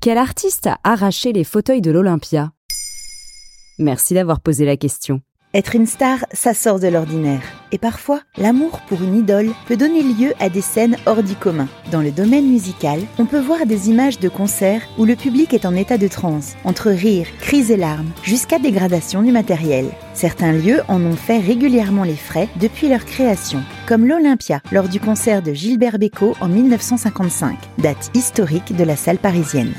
Quel artiste a arraché les fauteuils de l'Olympia? Merci d'avoir posé la question. Être une star, ça sort de l'ordinaire. Et parfois, l'amour pour une idole peut donner lieu à des scènes hors du commun. Dans le domaine musical, on peut voir des images de concerts où le public est en état de transe, entre rires, cris et larmes, jusqu'à dégradation du matériel. Certains lieux en ont fait régulièrement les frais depuis leur création, comme l'Olympia lors du concert de Gilbert Bécaud en 1955, date historique de la salle parisienne.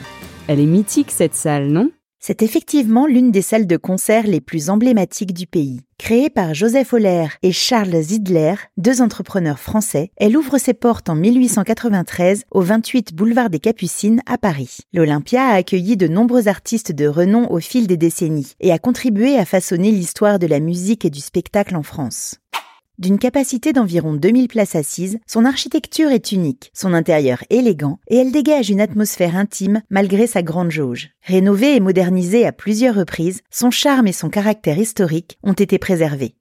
Elle est mythique cette salle, non? C'est effectivement l'une des salles de concert les plus emblématiques du pays. Créée par Joseph Holler et Charles Zidler, deux entrepreneurs français, elle ouvre ses portes en 1893 au 28 boulevard des Capucines à Paris. L'Olympia a accueilli de nombreux artistes de renom au fil des décennies et a contribué à façonner l'histoire de la musique et du spectacle en France. D'une capacité d'environ 2000 places assises, son architecture est unique, son intérieur élégant et elle dégage une atmosphère intime malgré sa grande jauge. Rénovée et modernisée à plusieurs reprises, son charme et son caractère historique ont été préservés.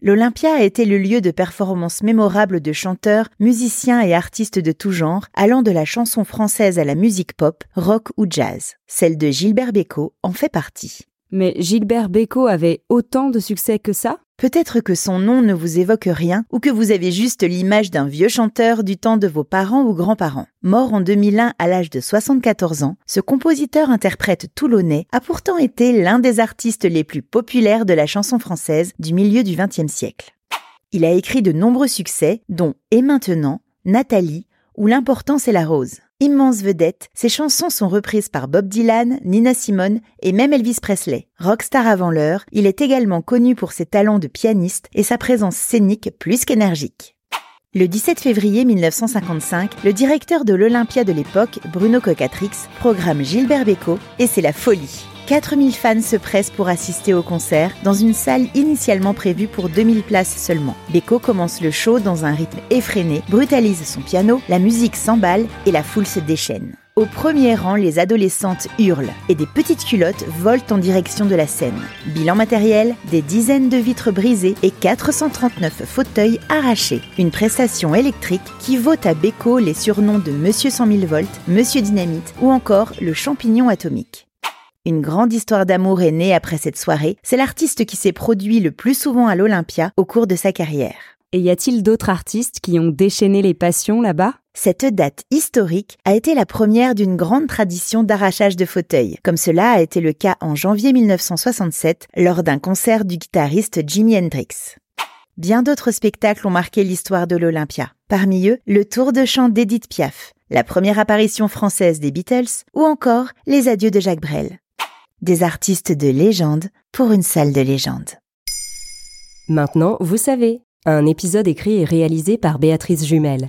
L'Olympia a été le lieu de performances mémorables de chanteurs, musiciens et artistes de tout genre, allant de la chanson française à la musique pop, rock ou jazz. Celle de Gilbert Bécaud en fait partie. Mais Gilbert Bécaud avait autant de succès que ça? Peut-être que son nom ne vous évoque rien ou que vous avez juste l'image d'un vieux chanteur du temps de vos parents ou grands-parents. Mort en 2001 à l'âge de 74 ans, ce compositeur-interprète toulonnais a pourtant été l'un des artistes les plus populaires de la chanson française du milieu du XXe siècle. Il a écrit de nombreux succès, dont Et maintenant, Nathalie ou L'importance est la rose. Immense vedette, ses chansons sont reprises par Bob Dylan, Nina Simone et même Elvis Presley. Rockstar avant l'heure, il est également connu pour ses talents de pianiste et sa présence scénique plus qu'énergique. Le 17 février 1955, le directeur de l'Olympia de l'époque, Bruno Cocatrix, programme Gilbert Bécaud et c'est la folie. 4000 fans se pressent pour assister au concert dans une salle initialement prévue pour 2000 places seulement. Beko commence le show dans un rythme effréné, brutalise son piano, la musique s'emballe et la foule se déchaîne. Au premier rang, les adolescentes hurlent et des petites culottes volent en direction de la scène. Bilan matériel, des dizaines de vitres brisées et 439 fauteuils arrachés. Une prestation électrique qui vaut à Beko les surnoms de Monsieur 100 000 volts, Monsieur Dynamite ou encore le champignon atomique. Une grande histoire d'amour est née après cette soirée. C'est l'artiste qui s'est produit le plus souvent à l'Olympia au cours de sa carrière. Et y a-t-il d'autres artistes qui ont déchaîné les passions là-bas? Cette date historique a été la première d'une grande tradition d'arrachage de fauteuils, comme cela a été le cas en janvier 1967 lors d'un concert du guitariste Jimi Hendrix. Bien d'autres spectacles ont marqué l'histoire de l'Olympia. Parmi eux, le tour de chant d'Edith Piaf, la première apparition française des Beatles ou encore les adieux de Jacques Brel des artistes de légende pour une salle de légende. Maintenant, vous savez, un épisode écrit et réalisé par Béatrice Jumel.